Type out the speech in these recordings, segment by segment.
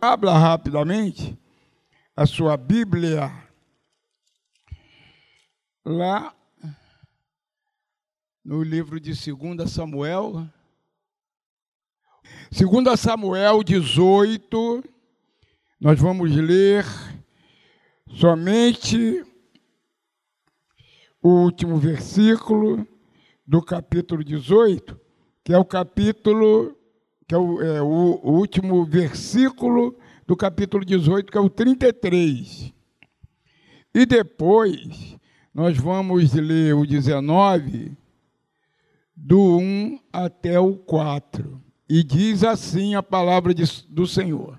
Abra rapidamente a sua Bíblia lá no livro de 2 Samuel. 2 Samuel 18, nós vamos ler somente o último versículo do capítulo 18, que é o capítulo, que é o, é, o, último versículo do capítulo 18, que é o 33. E depois nós vamos ler o 19, do 1 até o 4. E diz assim a palavra de, do Senhor.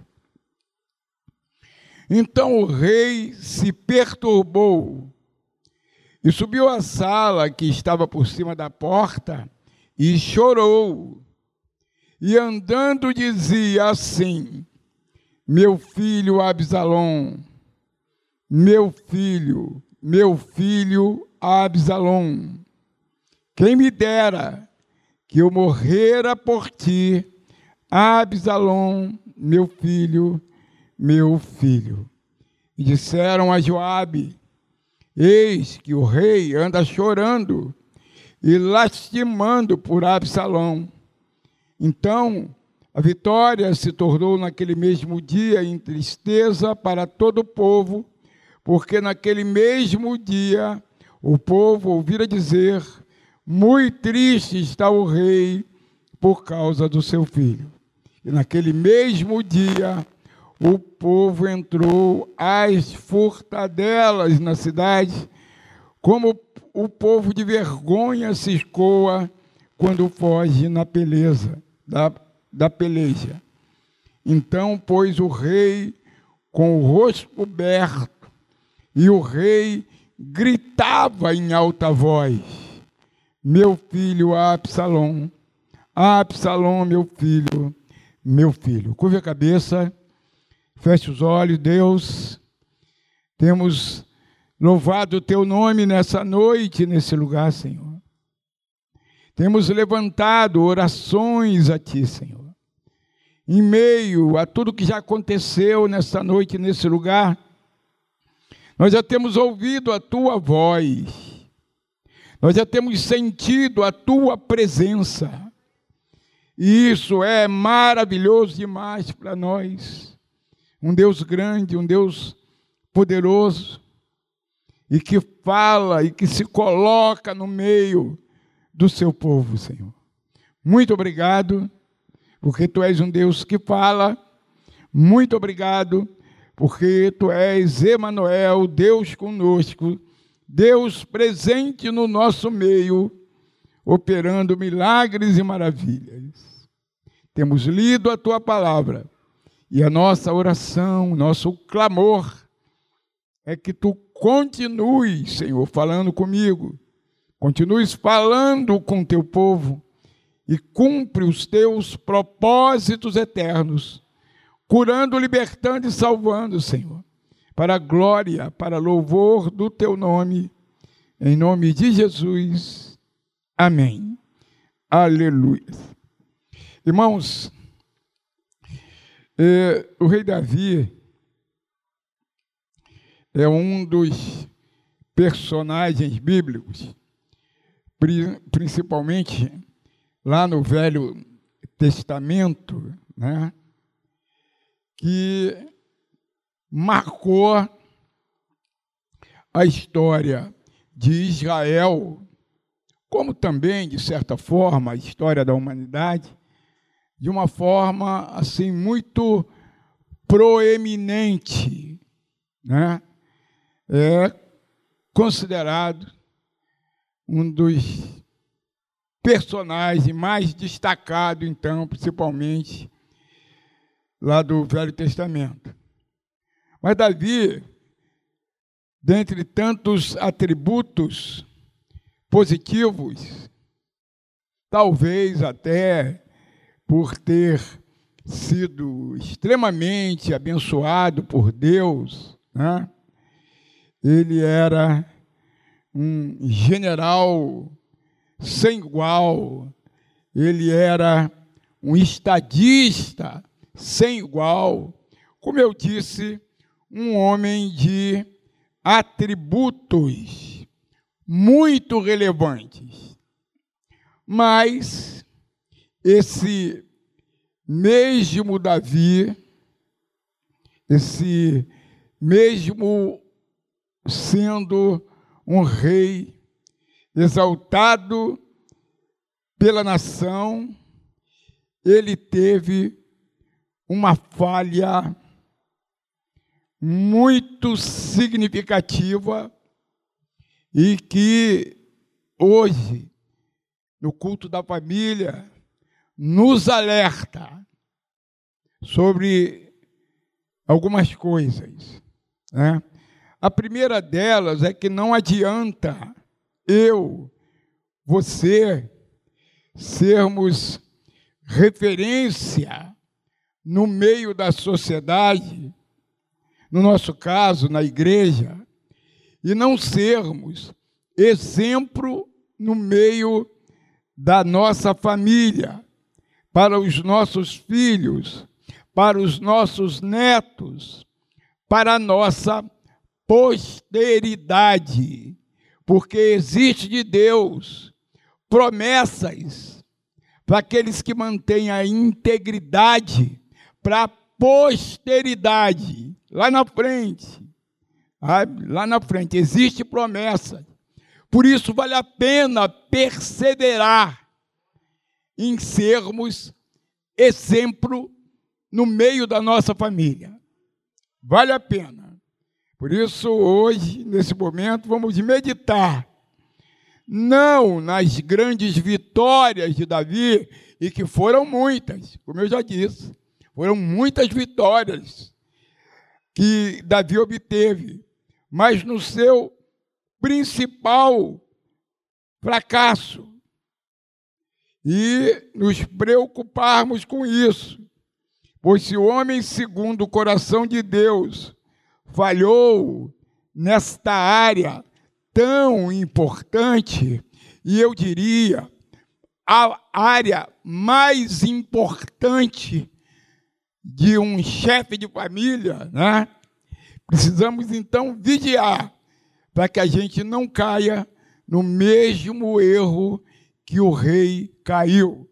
Então o rei se perturbou e subiu à sala que estava por cima da porta e chorou. E andando dizia assim: Meu filho Absalom, meu filho, meu filho Absalom, quem me dera que eu morrera por ti, Absalom, meu filho, meu filho. E disseram a Joabe: Eis que o rei anda chorando e lastimando por Absalão. Então, a vitória se tornou naquele mesmo dia em tristeza para todo o povo, porque naquele mesmo dia o povo ouvira dizer: Muito triste está o rei por causa do seu filho. E naquele mesmo dia o povo entrou às furtadelas na cidade, como o povo de vergonha se escoa quando foge na beleza da, da peleja. Então pôs o rei com o rosto coberto, e o rei gritava em alta voz: Meu filho Absalom, Absalom, meu filho, meu filho. Curva a cabeça. Feche os olhos, Deus. Temos louvado o teu nome nessa noite, nesse lugar, Senhor. Temos levantado orações a ti, Senhor. Em meio a tudo que já aconteceu nessa noite, nesse lugar, nós já temos ouvido a tua voz. Nós já temos sentido a tua presença. E isso é maravilhoso demais para nós um Deus grande, um Deus poderoso, e que fala e que se coloca no meio do seu povo, Senhor. Muito obrigado, porque tu és um Deus que fala. Muito obrigado, porque tu és Emanuel, Deus conosco, Deus presente no nosso meio, operando milagres e maravilhas. Temos lido a tua palavra e a nossa oração, nosso clamor é que tu continues, Senhor, falando comigo, continues falando com teu povo e cumpre os teus propósitos eternos, curando, libertando e salvando, Senhor, para glória, para louvor do teu nome, em nome de Jesus. Amém. Aleluia. Irmãos, é, o rei Davi é um dos personagens bíblicos, principalmente lá no Velho Testamento, né, que marcou a história de Israel, como também, de certa forma, a história da humanidade, de uma forma assim muito proeminente, né? É considerado um dos personagens mais destacados, então, principalmente lá do Velho Testamento. Mas Davi, dentre tantos atributos positivos, talvez até por ter sido extremamente abençoado por Deus, né? ele era um general sem igual, ele era um estadista sem igual, como eu disse, um homem de atributos muito relevantes. Mas esse mesmo Davi, esse mesmo sendo um rei exaltado pela nação, ele teve uma falha muito significativa e que hoje, no culto da família, nos alerta sobre algumas coisas. Né? A primeira delas é que não adianta eu, você, sermos referência no meio da sociedade, no nosso caso, na igreja, e não sermos exemplo no meio da nossa família, para os nossos filhos, para os nossos netos, para a nossa posteridade, porque existe de Deus promessas para aqueles que mantêm a integridade para a posteridade, lá na frente. Lá na frente existe promessa. Por isso vale a pena perseverar em sermos exemplo no meio da nossa família. Vale a pena. Por isso, hoje, nesse momento, vamos meditar não nas grandes vitórias de Davi, e que foram muitas, como eu já disse, foram muitas vitórias que Davi obteve, mas no seu principal fracasso, e nos preocuparmos com isso. Pois se o homem, segundo o coração de Deus, falhou nesta área tão importante, e eu diria, a área mais importante de um chefe de família, né? Precisamos então vigiar para que a gente não caia no mesmo erro que o rei caiu.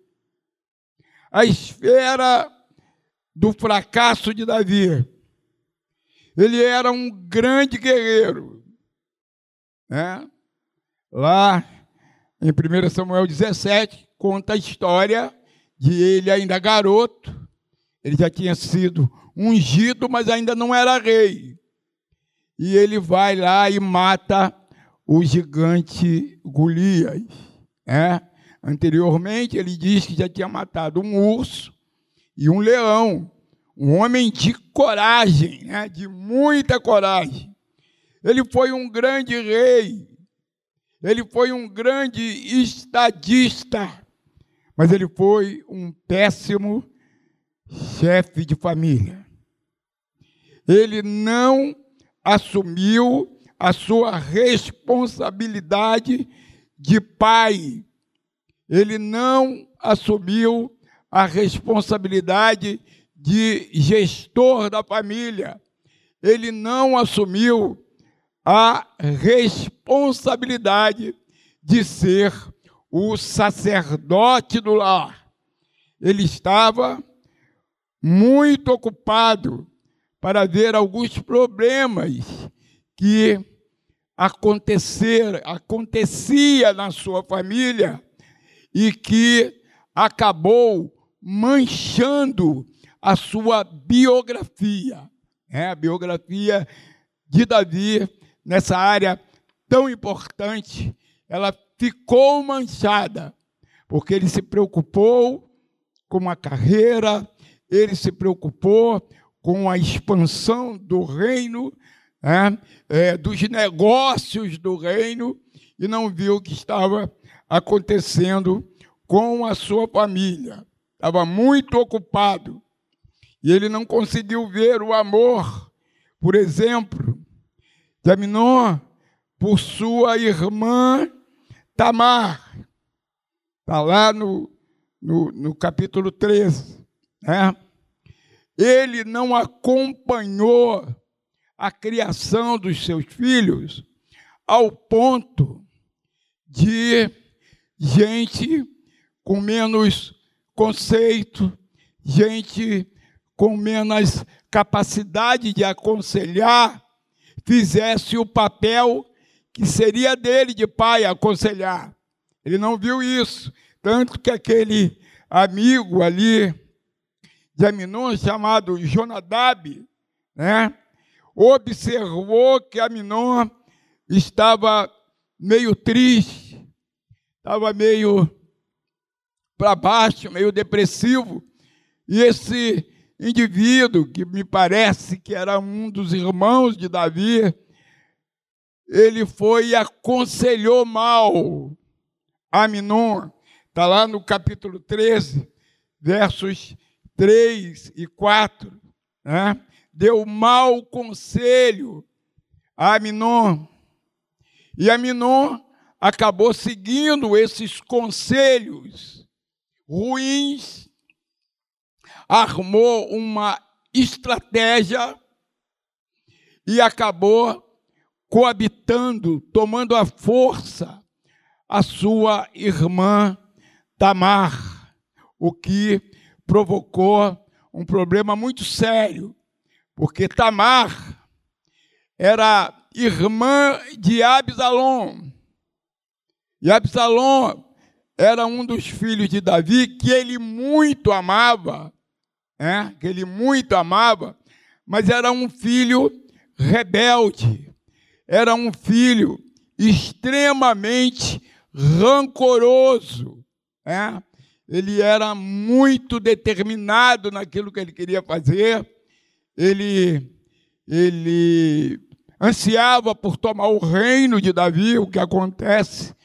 A esfera do fracasso de Davi. Ele era um grande guerreiro. Né? Lá em 1 Samuel 17, conta a história de ele ainda garoto. Ele já tinha sido ungido, mas ainda não era rei. E ele vai lá e mata o gigante Golias. É? Anteriormente, ele diz que já tinha matado um urso e um leão. Um homem de coragem, né? de muita coragem. Ele foi um grande rei, ele foi um grande estadista, mas ele foi um péssimo chefe de família. Ele não assumiu a sua responsabilidade de pai. Ele não assumiu a responsabilidade de gestor da família. Ele não assumiu a responsabilidade de ser o sacerdote do lar. Ele estava muito ocupado para ver alguns problemas que acontecer, acontecia na sua família e que acabou manchando a sua biografia. É, a biografia de Davi nessa área tão importante, ela ficou manchada, porque ele se preocupou com a carreira, ele se preocupou com a expansão do reino é, é, dos negócios do reino e não viu o que estava acontecendo com a sua família. Estava muito ocupado e ele não conseguiu ver o amor, por exemplo, de Aminon por sua irmã Tamar. Está lá no, no, no capítulo 13. Né? ele não acompanhou a criação dos seus filhos ao ponto de gente com menos conceito, gente com menos capacidade de aconselhar, fizesse o papel que seria dele de pai aconselhar. Ele não viu isso, tanto que aquele amigo ali de Aminon chamado Jonadab, né, observou que Aminon estava meio triste, estava meio para baixo, meio depressivo, e esse indivíduo, que me parece que era um dos irmãos de Davi, ele foi e aconselhou mal Aminon. Está lá no capítulo 13, versos 3 e 4. Né? Deu mau conselho a Aminon. E Aminon acabou seguindo esses conselhos ruins armou uma estratégia e acabou coabitando, tomando a força a sua irmã Tamar, o que provocou um problema muito sério, porque Tamar era irmã de Absalom. E Absalom era um dos filhos de Davi que ele muito amava, é, que ele muito amava, mas era um filho rebelde, era um filho extremamente rancoroso. É? Ele era muito determinado naquilo que ele queria fazer, ele, ele ansiava por tomar o reino de Davi, o que acontece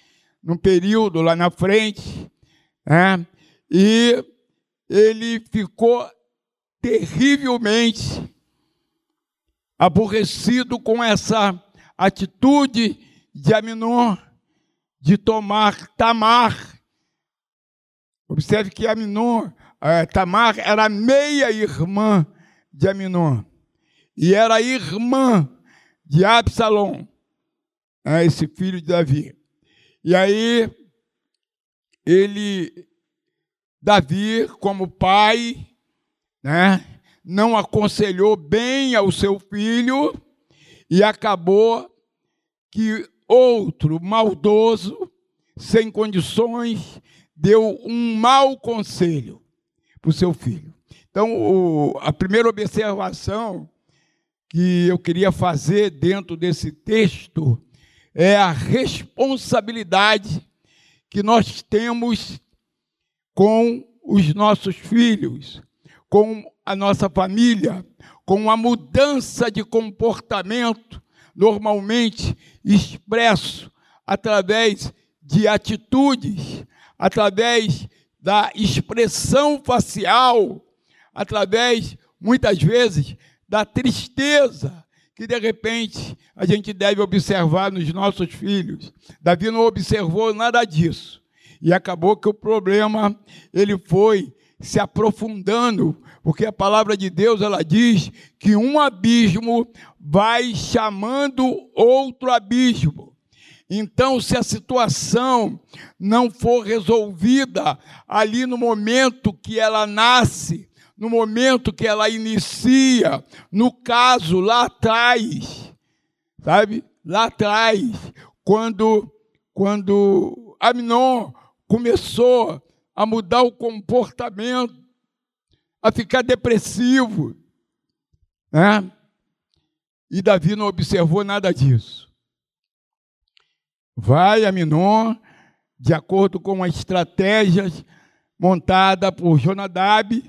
num período lá na frente, é? e ele ficou terrivelmente aborrecido com essa atitude de Aminon de tomar Tamar. Observe que Aminon, eh, Tamar era meia irmã de Aminon e era irmã de Absalom, né, esse filho de Davi. E aí ele, Davi, como pai, né, não aconselhou bem ao seu filho e acabou que outro maldoso, sem condições, deu um mau conselho para o seu filho. Então, o, a primeira observação que eu queria fazer dentro desse texto é a responsabilidade que nós temos com os nossos filhos com a nossa família, com a mudança de comportamento, normalmente expresso através de atitudes, através da expressão facial, através, muitas vezes, da tristeza que de repente a gente deve observar nos nossos filhos. Davi não observou nada disso. E acabou que o problema ele foi se aprofundando, porque a palavra de Deus ela diz que um abismo vai chamando outro abismo. Então, se a situação não for resolvida ali no momento que ela nasce, no momento que ela inicia, no caso lá atrás, sabe? Lá atrás, quando quando Aminon começou a mudar o comportamento, a ficar depressivo. Né? E Davi não observou nada disso. Vai a Minon, de acordo com a estratégia montada por Jonadab,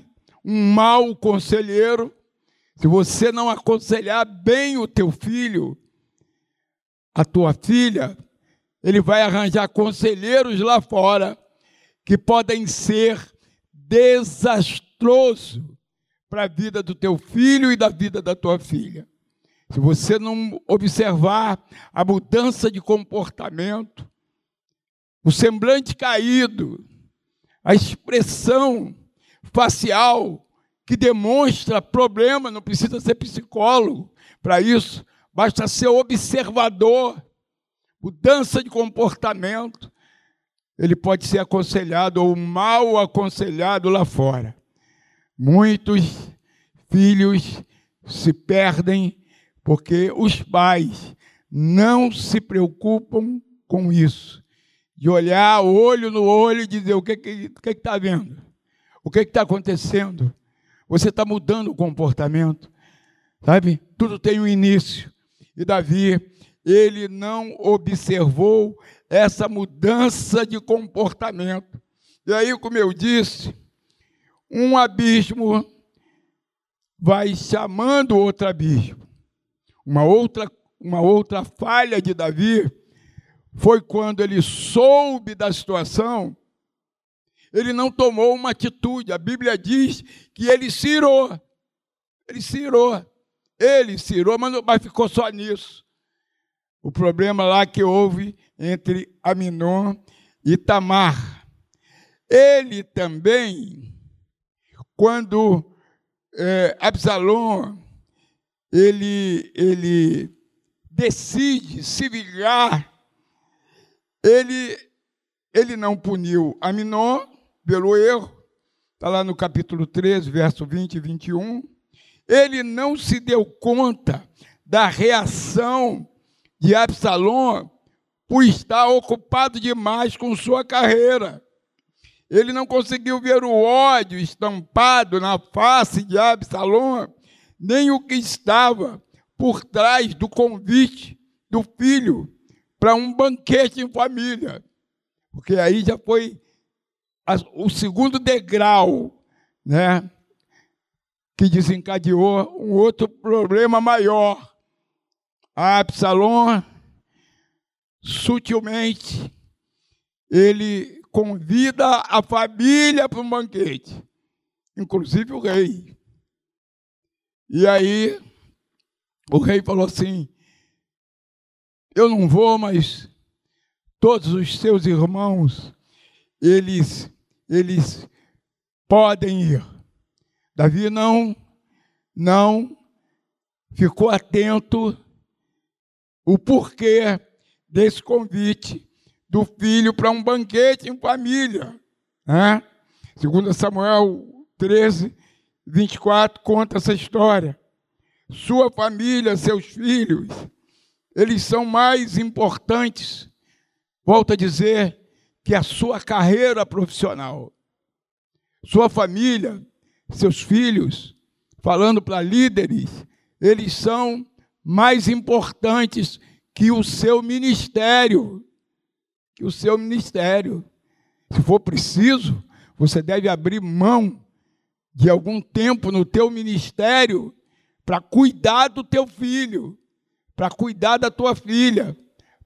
um mau conselheiro. Se você não aconselhar bem o teu filho, a tua filha, ele vai arranjar conselheiros lá fora que podem ser desastroso para a vida do teu filho e da vida da tua filha. Se você não observar a mudança de comportamento, o semblante caído, a expressão facial que demonstra problema, não precisa ser psicólogo para isso, basta ser observador, mudança de comportamento. Ele pode ser aconselhado ou mal aconselhado lá fora. Muitos filhos se perdem porque os pais não se preocupam com isso. De olhar olho no olho e dizer o que está que, que tá vendo, o que está acontecendo. Você está mudando o comportamento, sabe? Tudo tem um início. E Davi, ele não observou essa mudança de comportamento. E aí, como eu disse, um abismo vai chamando outro abismo. Uma outra, uma outra falha de Davi foi quando ele soube da situação, ele não tomou uma atitude. A Bíblia diz que ele se irou. Ele se irou. Ele se irou, mas, mas ficou só nisso. O problema lá que houve entre Aminon e Tamar. Ele também, quando é, Absalom ele, ele decide se vingar, ele, ele não puniu Aminon pelo erro, está lá no capítulo 13, verso 20 e 21. Ele não se deu conta da reação de Absalom por estar ocupado demais com sua carreira. Ele não conseguiu ver o ódio estampado na face de Absalom nem o que estava por trás do convite do filho para um banquete em família. Porque aí já foi o segundo degrau, né? Que desencadeou um outro problema maior. A Absalom, sutilmente, ele convida a família para um banquete, inclusive o rei. E aí o rei falou assim: Eu não vou, mas todos os seus irmãos, eles, eles podem ir. Davi não, não ficou atento o porquê desse convite do filho para um banquete em família. Né? Segundo Samuel 13, 24 conta essa história. Sua família, seus filhos, eles são mais importantes, volto a dizer, que a sua carreira profissional. Sua família, seus filhos, falando para líderes, eles são mais importantes que o seu ministério. Que o seu ministério. Se for preciso, você deve abrir mão de algum tempo no teu ministério para cuidar do teu filho, para cuidar da tua filha,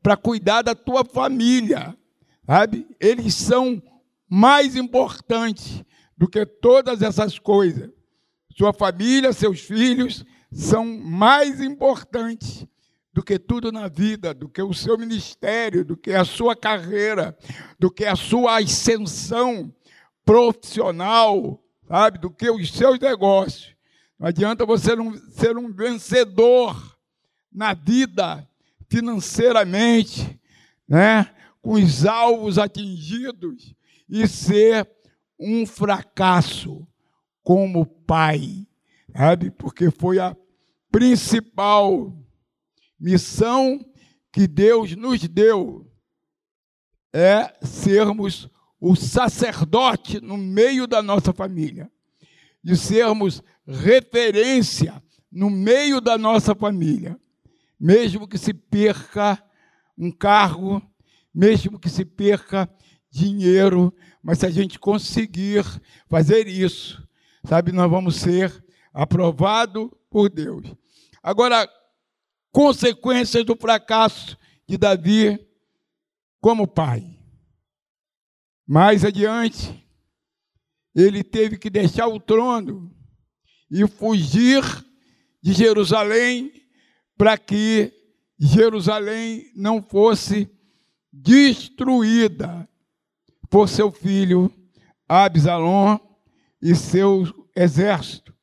para cuidar da tua família, sabe? Eles são mais importantes do que todas essas coisas. Sua família, seus filhos são mais importantes do que tudo na vida, do que o seu ministério, do que a sua carreira, do que a sua ascensão profissional, sabe, do que os seus negócios. Não adianta você não ser um vencedor na vida financeiramente, né, com os alvos atingidos e ser um fracasso como pai, sabe? Porque foi a principal missão que Deus nos deu é sermos o sacerdote no meio da nossa família, de sermos referência no meio da nossa família, mesmo que se perca um cargo, mesmo que se perca dinheiro, mas se a gente conseguir fazer isso, sabe, nós vamos ser aprovados por Deus. Agora, consequências do fracasso de Davi como pai. Mais adiante, ele teve que deixar o trono e fugir de Jerusalém para que Jerusalém não fosse destruída por seu filho Absalom e seu exército.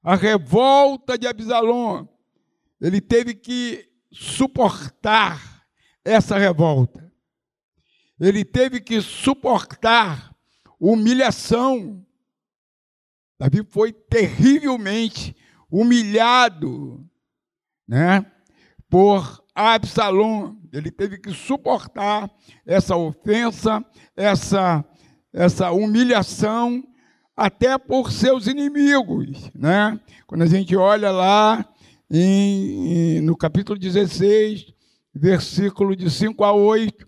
A revolta de Absalom, ele teve que suportar essa revolta. Ele teve que suportar humilhação. Davi foi terrivelmente humilhado, né, por Absalom. Ele teve que suportar essa ofensa, essa essa humilhação até por seus inimigos, né? Quando a gente olha lá no capítulo 16, versículo de 5 a 8,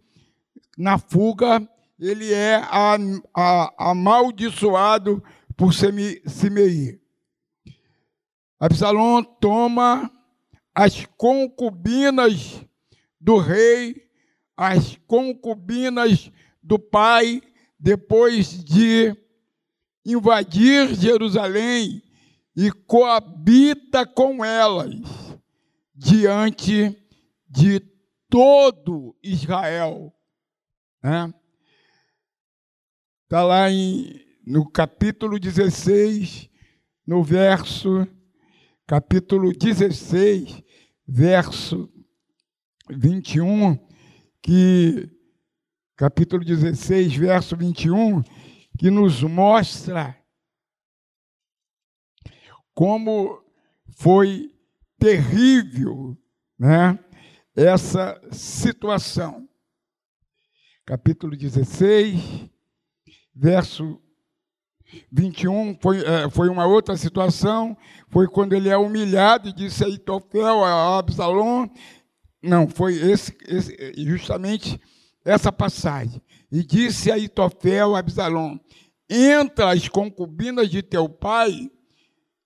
na fuga, ele é a, a, amaldiçoado por Simei. Absalom toma as concubinas do rei, as concubinas do pai, depois de invadir Jerusalém e coabita com elas diante de todo Israel. Está né? Tá lá em, no capítulo 16, no verso, capítulo 16, verso 21, que capítulo 16, verso 21, que nos mostra como foi terrível, né, essa situação. Capítulo 16, verso 21 foi, é, foi uma outra situação, foi quando ele é humilhado e disse a Itofel, a Absalom, não, foi esse, esse, justamente essa passagem. E disse a Itofel a Absalom, entra as concubinas de teu pai,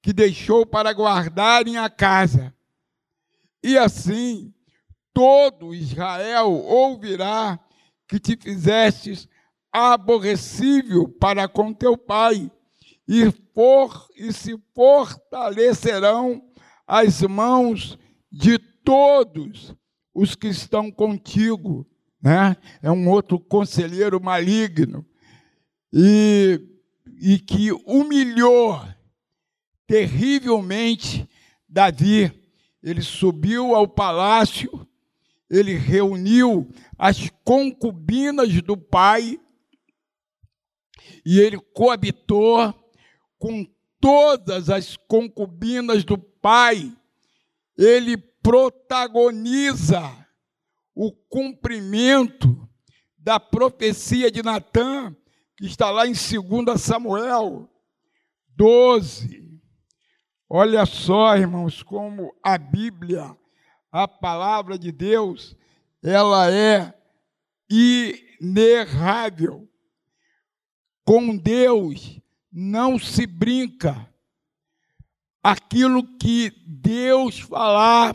que deixou para guardarem a casa. E assim todo Israel ouvirá que te fizestes aborrecível para com teu pai, e, for, e se fortalecerão as mãos de todos os que estão contigo. Né? É um outro conselheiro maligno, e, e que humilhou terrivelmente Davi. Ele subiu ao palácio, ele reuniu as concubinas do pai e ele coabitou com todas as concubinas do pai. Ele protagoniza o cumprimento da profecia de Natã, que está lá em 2 Samuel 12. Olha só, irmãos, como a Bíblia, a palavra de Deus, ela é inerrável. Com Deus não se brinca. Aquilo que Deus falar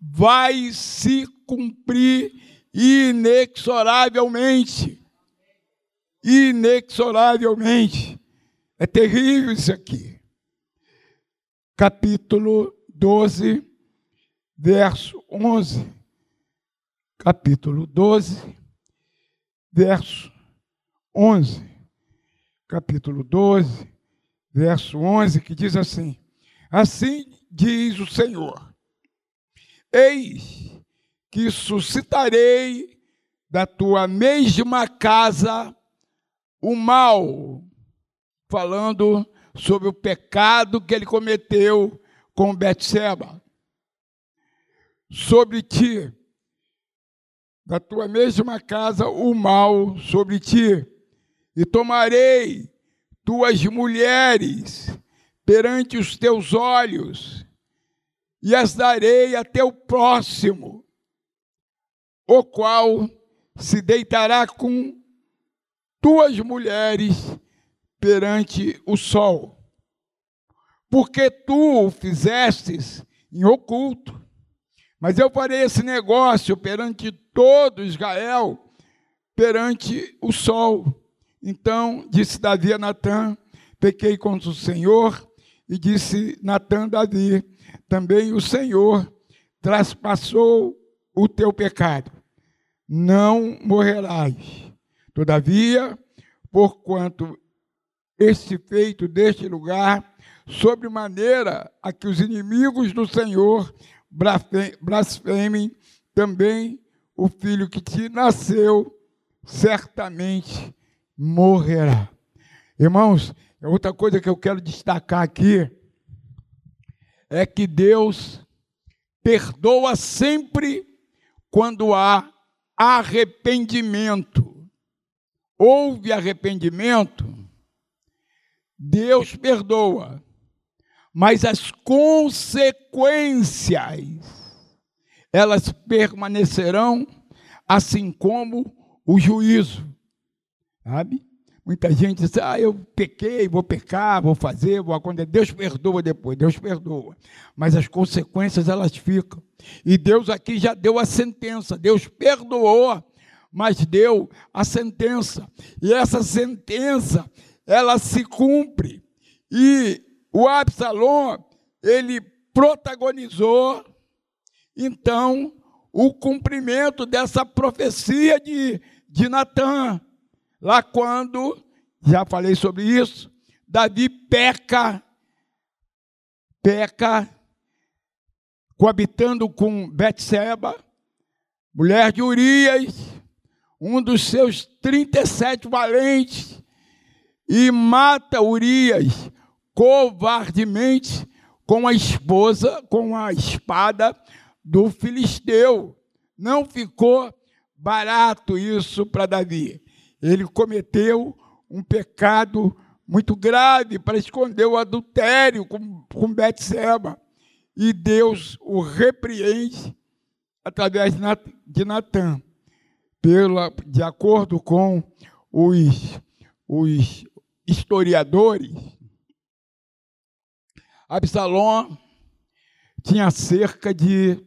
vai se cumprir inexoravelmente. Inexoravelmente. É terrível isso aqui. Capítulo 12, verso 11. Capítulo 12, verso 11 capítulo 12, verso 11, que diz assim: Assim diz o Senhor: Eis que suscitarei da tua mesma casa o mal, falando sobre o pecado que ele cometeu com Betseba. Sobre ti, da tua mesma casa, o mal sobre ti e tomarei tuas mulheres perante os teus olhos, e as darei a teu próximo, o qual se deitará com tuas mulheres perante o sol. Porque tu o fizestes em oculto, mas eu farei esse negócio perante todo Israel, perante o sol. Então disse Davi a Natã: Pequei contra o Senhor. E disse Natã Davi: Também o Senhor traspassou o teu pecado. Não morrerás. Todavia, porquanto este feito deste lugar, sobre maneira a que os inimigos do Senhor blasfemem também o filho que te nasceu, certamente morrerá. Irmãos, outra coisa que eu quero destacar aqui é que Deus perdoa sempre quando há arrependimento. Houve arrependimento, Deus perdoa, mas as consequências, elas permanecerão, assim como o juízo, sabe? Muita gente diz, ah, eu pequei, vou pecar, vou fazer, vou acontecer. Deus perdoa depois, Deus perdoa. Mas as consequências, elas ficam. E Deus aqui já deu a sentença. Deus perdoou, mas deu a sentença. E essa sentença, ela se cumpre. E o Absalom, ele protagonizou, então, o cumprimento dessa profecia de, de Natan Lá quando, já falei sobre isso, Davi peca, peca, coabitando com Betseba, mulher de Urias, um dos seus 37 valentes, e mata Urias covardemente com a esposa, com a espada do filisteu. Não ficou barato isso para Davi ele cometeu um pecado muito grave para esconder o adultério com, com Betseba. E Deus o repreende através de Natan, pela, de acordo com os, os historiadores. Absalom tinha cerca de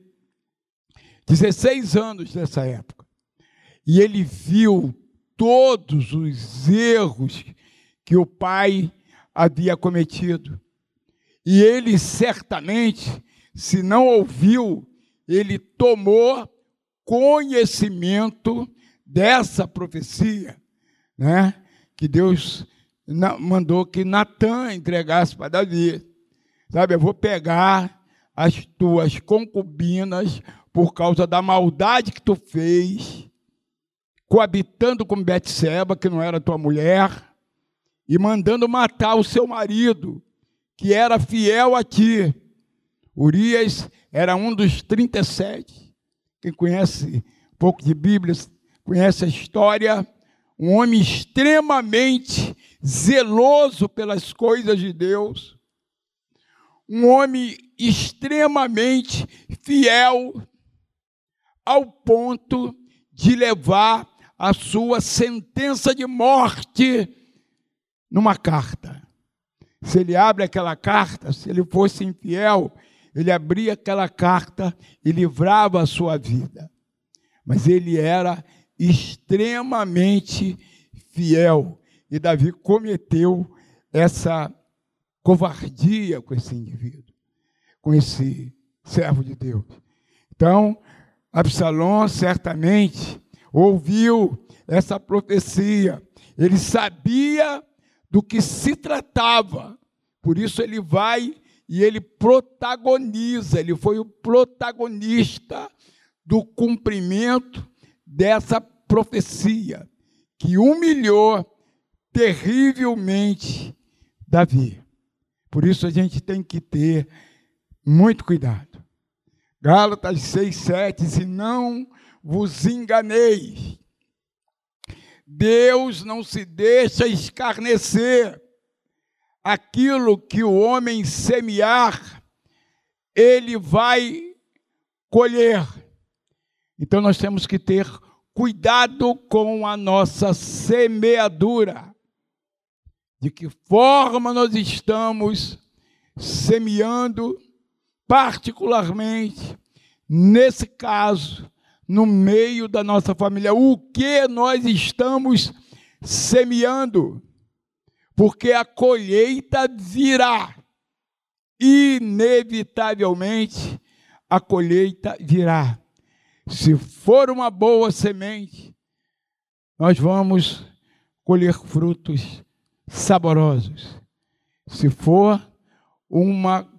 16 anos nessa época. E ele viu todos os erros que o pai havia cometido. E ele certamente, se não ouviu, ele tomou conhecimento dessa profecia, né? Que Deus mandou que Natan entregasse para Davi. Sabe, eu vou pegar as tuas concubinas por causa da maldade que tu fez coabitando com Betseba, que não era tua mulher, e mandando matar o seu marido, que era fiel a ti. Urias era um dos 37. Quem conhece um pouco de Bíblia, conhece a história, um homem extremamente zeloso pelas coisas de Deus, um homem extremamente fiel ao ponto de levar a sua sentença de morte numa carta. Se ele abre aquela carta, se ele fosse infiel, ele abria aquela carta e livrava a sua vida. Mas ele era extremamente fiel. E Davi cometeu essa covardia com esse indivíduo, com esse servo de Deus. Então, Absalom certamente ouviu essa profecia, ele sabia do que se tratava, por isso ele vai e ele protagoniza, ele foi o protagonista do cumprimento dessa profecia, que humilhou terrivelmente Davi. Por isso a gente tem que ter muito cuidado. Gálatas 6, 7, se não vos enganeis. Deus não se deixa escarnecer. Aquilo que o homem semear, ele vai colher. Então nós temos que ter cuidado com a nossa semeadura. De que forma nós estamos semeando, particularmente nesse caso, no meio da nossa família. O que nós estamos semeando? Porque a colheita virá. Inevitavelmente, a colheita virá. Se for uma boa semente, nós vamos colher frutos saborosos. Se for uma,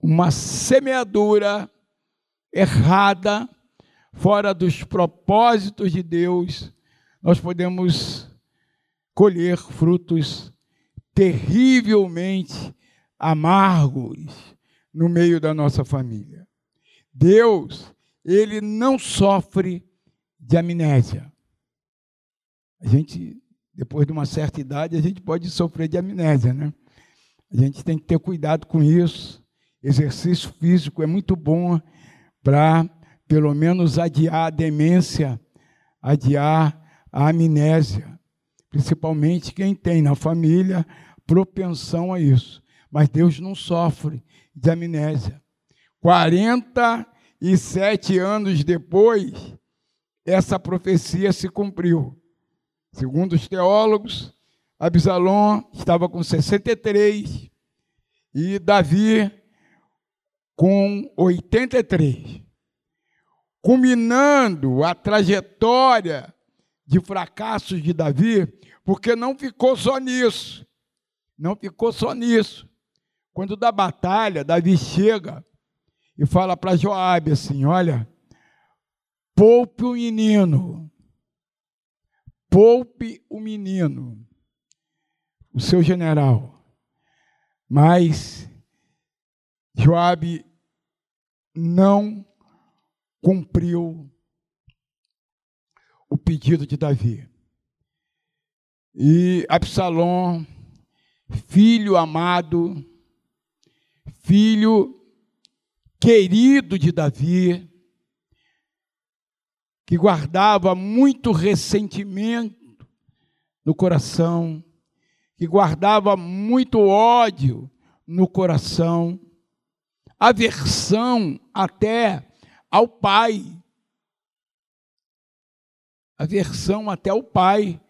uma semeadura errada, fora dos propósitos de Deus, nós podemos colher frutos terrivelmente amargos no meio da nossa família. Deus, ele não sofre de amnésia. A gente, depois de uma certa idade, a gente pode sofrer de amnésia, né? A gente tem que ter cuidado com isso. Exercício físico é muito bom para, pelo menos, adiar a demência, adiar a amnésia. Principalmente quem tem na família propensão a isso. Mas Deus não sofre de amnésia. 47 anos depois, essa profecia se cumpriu. Segundo os teólogos, Absalom estava com 63 e Davi com 83. Culminando a trajetória de fracassos de Davi, porque não ficou só nisso. Não ficou só nisso. Quando da batalha, Davi chega e fala para Joabe assim: Olha, poupe o menino, poupe o menino, o seu general. Mas Joabe não cumpriu o pedido de Davi. E Absalom, filho amado, filho querido de Davi, que guardava muito ressentimento no coração, que guardava muito ódio no coração, aversão até ao pai, aversão até ao pai,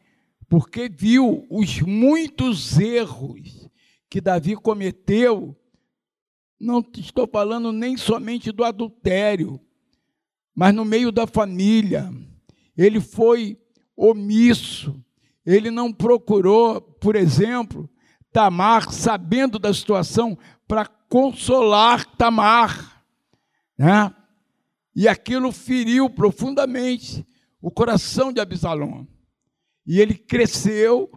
porque viu os muitos erros que Davi cometeu. Não estou falando nem somente do adultério, mas no meio da família. Ele foi omisso, ele não procurou, por exemplo, Tamar, sabendo da situação, para consolar Tamar. Né? E aquilo feriu profundamente o coração de Absalom. E ele cresceu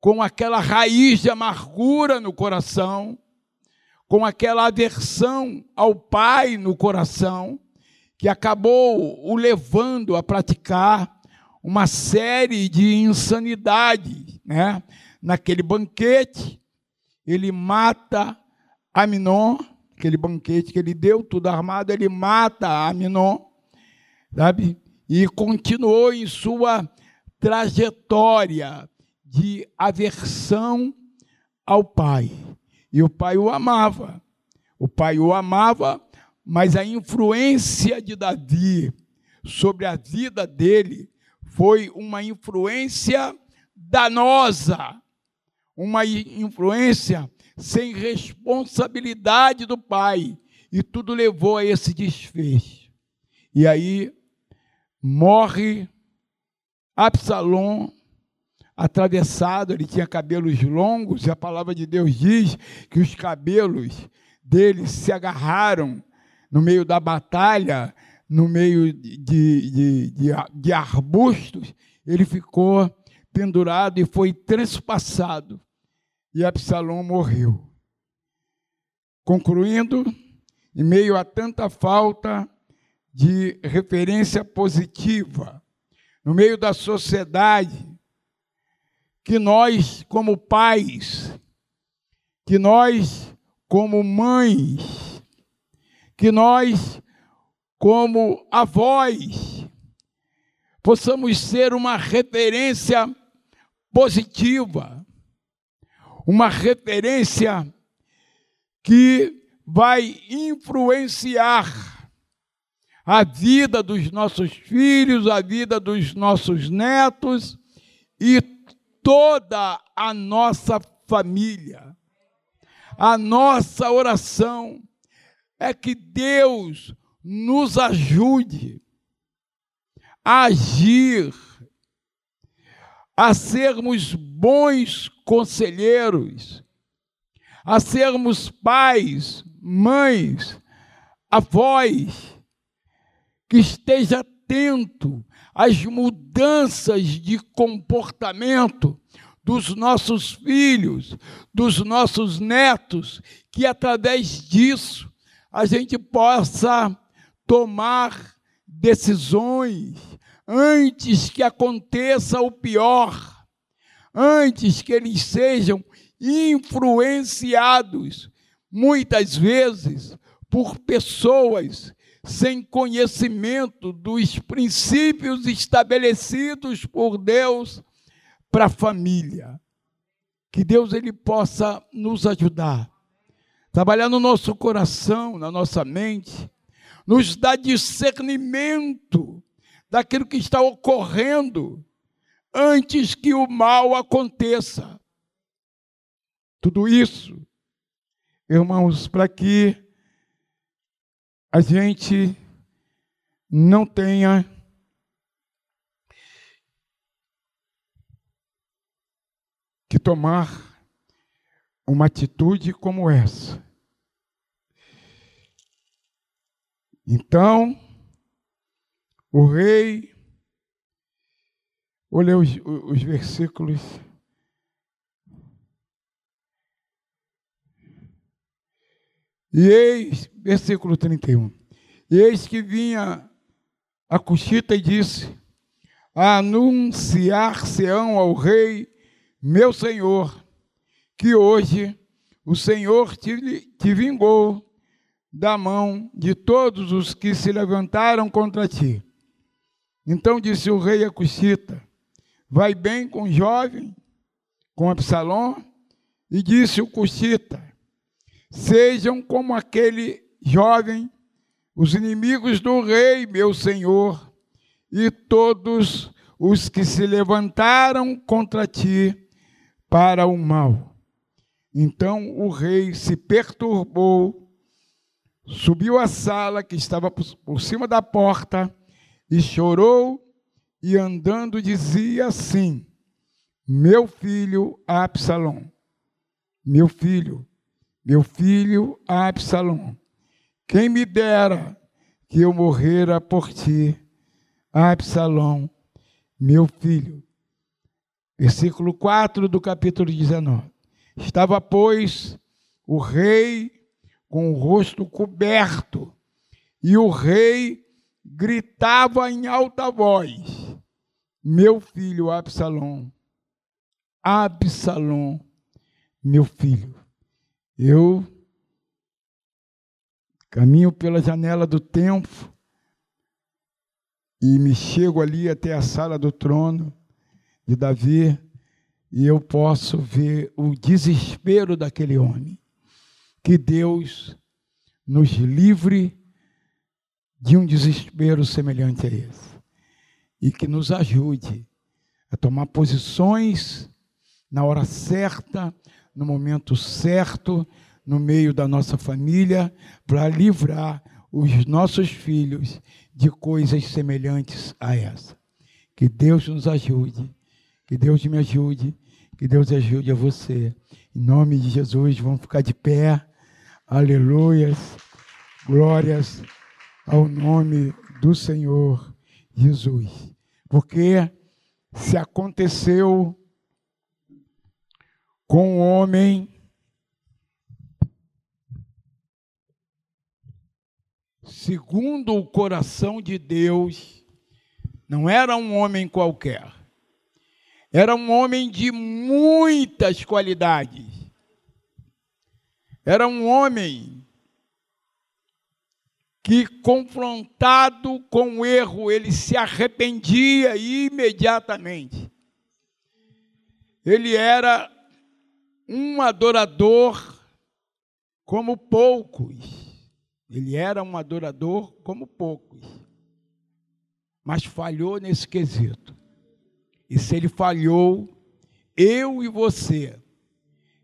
com aquela raiz de amargura no coração, com aquela aversão ao pai no coração, que acabou o levando a praticar uma série de insanidades, né? Naquele banquete, ele mata Aminon, aquele banquete que ele deu, tudo armado, ele mata Aminon, sabe? e continuou em sua trajetória de aversão ao pai. E o pai o amava. O pai o amava, mas a influência de Davi sobre a vida dele foi uma influência danosa, uma influência sem responsabilidade do pai, e tudo levou a esse desfecho. E aí morre Absalom atravessado, ele tinha cabelos longos, e a palavra de Deus diz que os cabelos dele se agarraram no meio da batalha, no meio de, de, de, de arbustos, ele ficou pendurado e foi transpassado, e Absalom morreu. Concluindo, em meio a tanta falta de referência positiva no meio da sociedade, que nós, como pais, que nós, como mães, que nós, como avós, possamos ser uma referência positiva, uma referência que vai influenciar a vida dos nossos filhos, a vida dos nossos netos e toda a nossa família. A nossa oração é que Deus nos ajude a agir, a sermos bons conselheiros, a sermos pais, mães, avós, que esteja atento às mudanças de comportamento dos nossos filhos, dos nossos netos, que através disso a gente possa tomar decisões antes que aconteça o pior, antes que eles sejam influenciados, muitas vezes, por pessoas sem conhecimento dos princípios estabelecidos por Deus para a família. Que Deus ele possa nos ajudar, trabalhar no nosso coração, na nossa mente, nos dar discernimento daquilo que está ocorrendo antes que o mal aconteça. Tudo isso, irmãos, para que a gente não tenha que tomar uma atitude como essa. Então, o rei, ler os, os versículos. E eis, versículo 31. E eis que vinha a Cuxita e disse: Anunciar-se-ão ao rei, meu senhor, que hoje o Senhor te, te vingou da mão de todos os que se levantaram contra ti. Então disse o rei a Cuxita: Vai bem com o jovem, com Absalom? E disse o Cuxita: Sejam como aquele jovem, os inimigos do rei, meu senhor, e todos os que se levantaram contra ti para o mal. Então o rei se perturbou, subiu à sala que estava por cima da porta e chorou, e andando dizia assim: Meu filho Absalom, meu filho, meu filho Absalom, quem me dera que eu morrera por ti, Absalom, meu filho. Versículo 4 do capítulo 19. Estava, pois, o rei com o rosto coberto, e o rei gritava em alta voz: Meu filho Absalom, Absalom, meu filho. Eu caminho pela janela do templo e me chego ali até a sala do trono de Davi e eu posso ver o desespero daquele homem. Que Deus nos livre de um desespero semelhante a esse e que nos ajude a tomar posições na hora certa, no momento certo, no meio da nossa família, para livrar os nossos filhos de coisas semelhantes a essa. Que Deus nos ajude, que Deus me ajude, que Deus ajude a você. Em nome de Jesus, vamos ficar de pé. Aleluias, glórias ao nome do Senhor Jesus. Porque se aconteceu com o homem segundo o coração de Deus, não era um homem qualquer. Era um homem de muitas qualidades. Era um homem que, confrontado com o erro, ele se arrependia imediatamente. Ele era um adorador como poucos. Ele era um adorador como poucos. Mas falhou nesse quesito. E se ele falhou, eu e você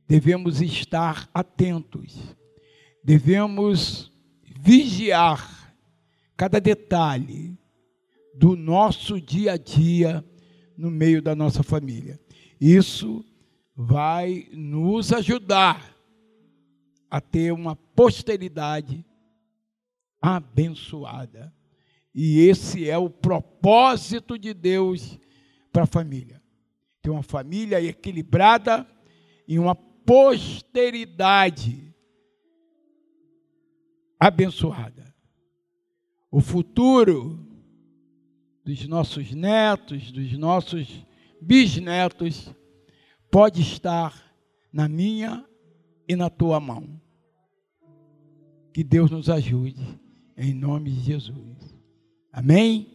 devemos estar atentos. Devemos vigiar cada detalhe do nosso dia a dia no meio da nossa família. Isso vai nos ajudar a ter uma posteridade abençoada. E esse é o propósito de Deus para a família. Ter uma família equilibrada e uma posteridade abençoada. O futuro dos nossos netos, dos nossos bisnetos, pode estar na minha e na tua mão. Que Deus nos ajude, em nome de Jesus. Amém?